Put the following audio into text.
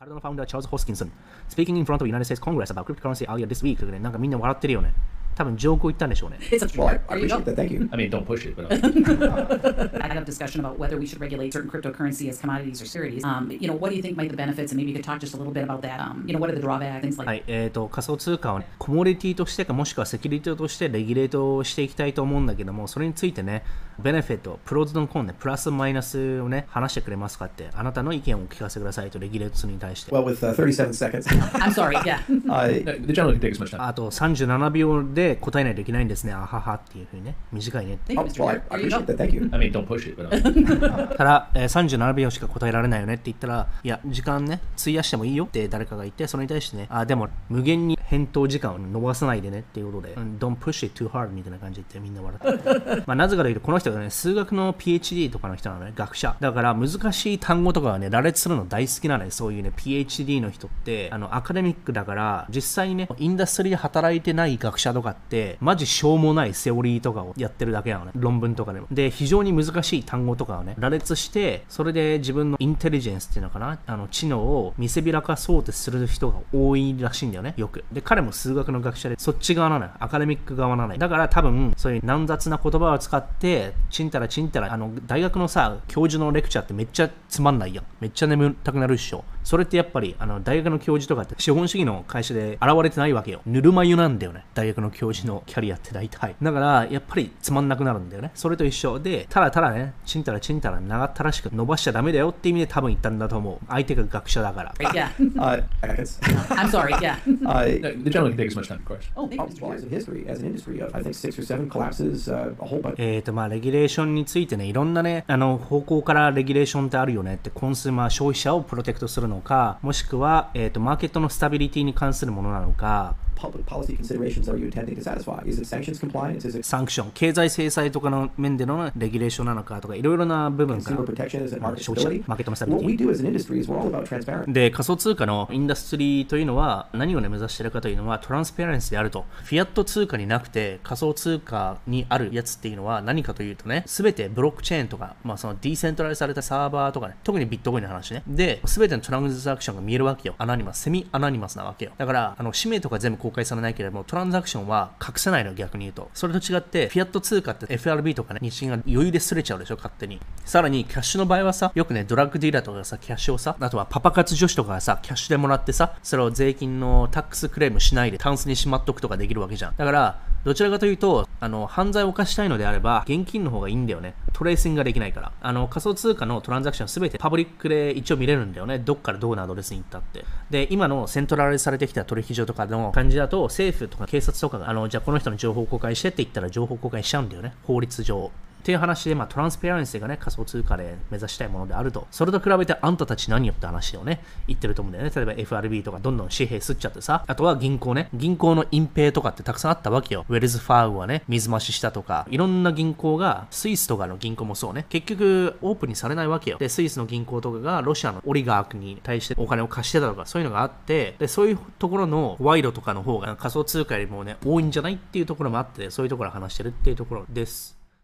カルドのファウンダー、チャールズ・ホスキンソン、speaking in front of United States Congress about cryptocurrency earlier this week で、なんかみんな笑ってるよね。多分、ジョークを言ったんでしょうね。It's a Well, I, I appreciate that. Thank you. I mean, don't push it, but uh, I have discussion about whether we should regulate certain cryptocurrency as commodities or securities. Um, you know, what do you think might be the benefits? And maybe you could talk just a little bit about that. Um, you know, what are the drawbacks, things like はい、えーと、仮想通貨を、ね、コモディティとしてか、もしくはセキュリティとしてレギュレートしていきたいと思うんだけども、それについてね、ベネフィット、プロズドンコンね、プラスマイナスをね、話してくれますかって、あなたの意見をお聞かせくださいと、レギュレートに対して。Well, with uh, 37 seconds, I'm sorry, yeah. I, uh, the general can take as much time. あと37秒で答えないといけないんですね、あははっていうふうにね、短いねって。Thank you, oh, Mr. well, I, Chair. I There you appreciate go. that. Thank you. I mean, don't push it, but uh, ただ、えー37秒しか答えられないよねって言ったら、いや、時間ね、費やしてもいいよって誰かが言って、それに対してね、あ、でも、無限に返答時間を伸ばさないでねっていうことで、うん Don't push it too hard みたいな感じで言ってみんな笑って。まあ、なぜかというと、この人がね、数学の PhD とかの人なのね、学者。だから、難しい単語とかはね、羅列するの大好きなのね、そういうね、PhD の人って、あの、アカデミックだから、実際にね、インダストリーで働いてない学者とかって、マジしょうもないセオリーとかをやってるだけなのね、論文とかでも。で、非常に難しい単語とかをね、羅列して、それで自分のインテリジェンスっていうのかな、あの、知能を見せびらかそうとする人が多いらしいんだよね、よく。で、彼も数学の学者で、そっち側なのよ、アカデミック側なのよ。だから多分、そういう難雑な言葉を使って、ちんたらちんたら、あの、大学のさ、教授のレクチャーってめっちゃつまんないやん。めっちゃ眠たくなるっしょ。それってやっぱり、あの、大学の教授とかって資本主義の会社で現れてないわけよ。ぬるま湯なんだよね。大学の教授のキャリアって大体。だから、やっぱりつまんなくなるんだよね。それと一緒で、ただただね、ちんたらちんたら長ったらしく伸ばしちゃダメだよって意味で多分言ったんだと思う。相手が学者だから。Yeah. Uh. I'm sorry, yeah. I, uh, the general can take as much time, of course. Oh, thank oh, you, Mr. well, Chair. as a history, as an industry, uh, I think six or seven collapses, uh, a whole bunch. えーとまあ、レギュレーションについてね、いろんなね、あの方向からレギュレーションってあるよねって、コンスーマー、消費者をプロテクトするのか、もしくは、えーとマーケットのスタビリティに関するものなのか、サンクション、経済制裁とかの面でのレギュレーションなのかとか、いろいろな部分か消費?者、マーケットの.で、仮想通貨の industry というのは何を、ね、目指しているかというのは transparence であると。フィアット通貨になくて仮想通貨にあるやつっていうのは何かというとね、すべてブロックチェーンとか、まあその decentralize されたサーバーとかね、特にビットコインの話ね。で、すべてのトランザクションが見えるわけよ。 anonymous、semi-anonymous なわけよ。だから、あの、氏名とか全部公開されないけれども、トランザクションは隠せないの逆に言うと。それと違って、フィアット通貨って FRB とかね、日銀が余裕で刷れちゃうでしょ、勝手に。さらに、キャッシュの場合はさ、よくね、 drug dealer とかがさ、キャッシュをさ、あとはパパ活女子とかがさ、キャッシュでもらってさ、それを税金の tax claim しないでタンスにしまっとくとかできるわけじゃん。だから、どちらかというと、あの、犯罪を犯したいのであれば、現金の方がいいんだよね。トレーシングができないから。あの、仮想通貨のトランザクションすべてパブリックで一応見れるんだよね。どっからどうなアドレスに行ったって。で、今のセントラルされてきた取引所とかの感じだと、政府とか警察とかが、あの、じゃあこの人の情報公開してって言ったら情報公開しちゃうんだよね。法律上。っていう話で、まあ、トランスペアレンシーがね、仮想通貨で目指したいものであると。それと比べて、あんたたち何よって話をね、言ってると思うんだよね。例えば FRB とかどんどん紙幣吸っちゃってさ。あとは銀行ね。銀行の隠蔽とかってたくさんあったわけよ。ウェルズ・ファーグはね、水増ししたとか、いろんな銀行が、スイスとかの銀行もそうね。結局、オープンにされないわけよ。で、スイスの銀行とかがロシアのオリガークに対してお金を貸してたとか、そういうのがあって、で、そういうところの賄賂とかの方が仮想通貨よりもね、多いんじゃないっていうところもあって、そういうところを話してるっていうところです。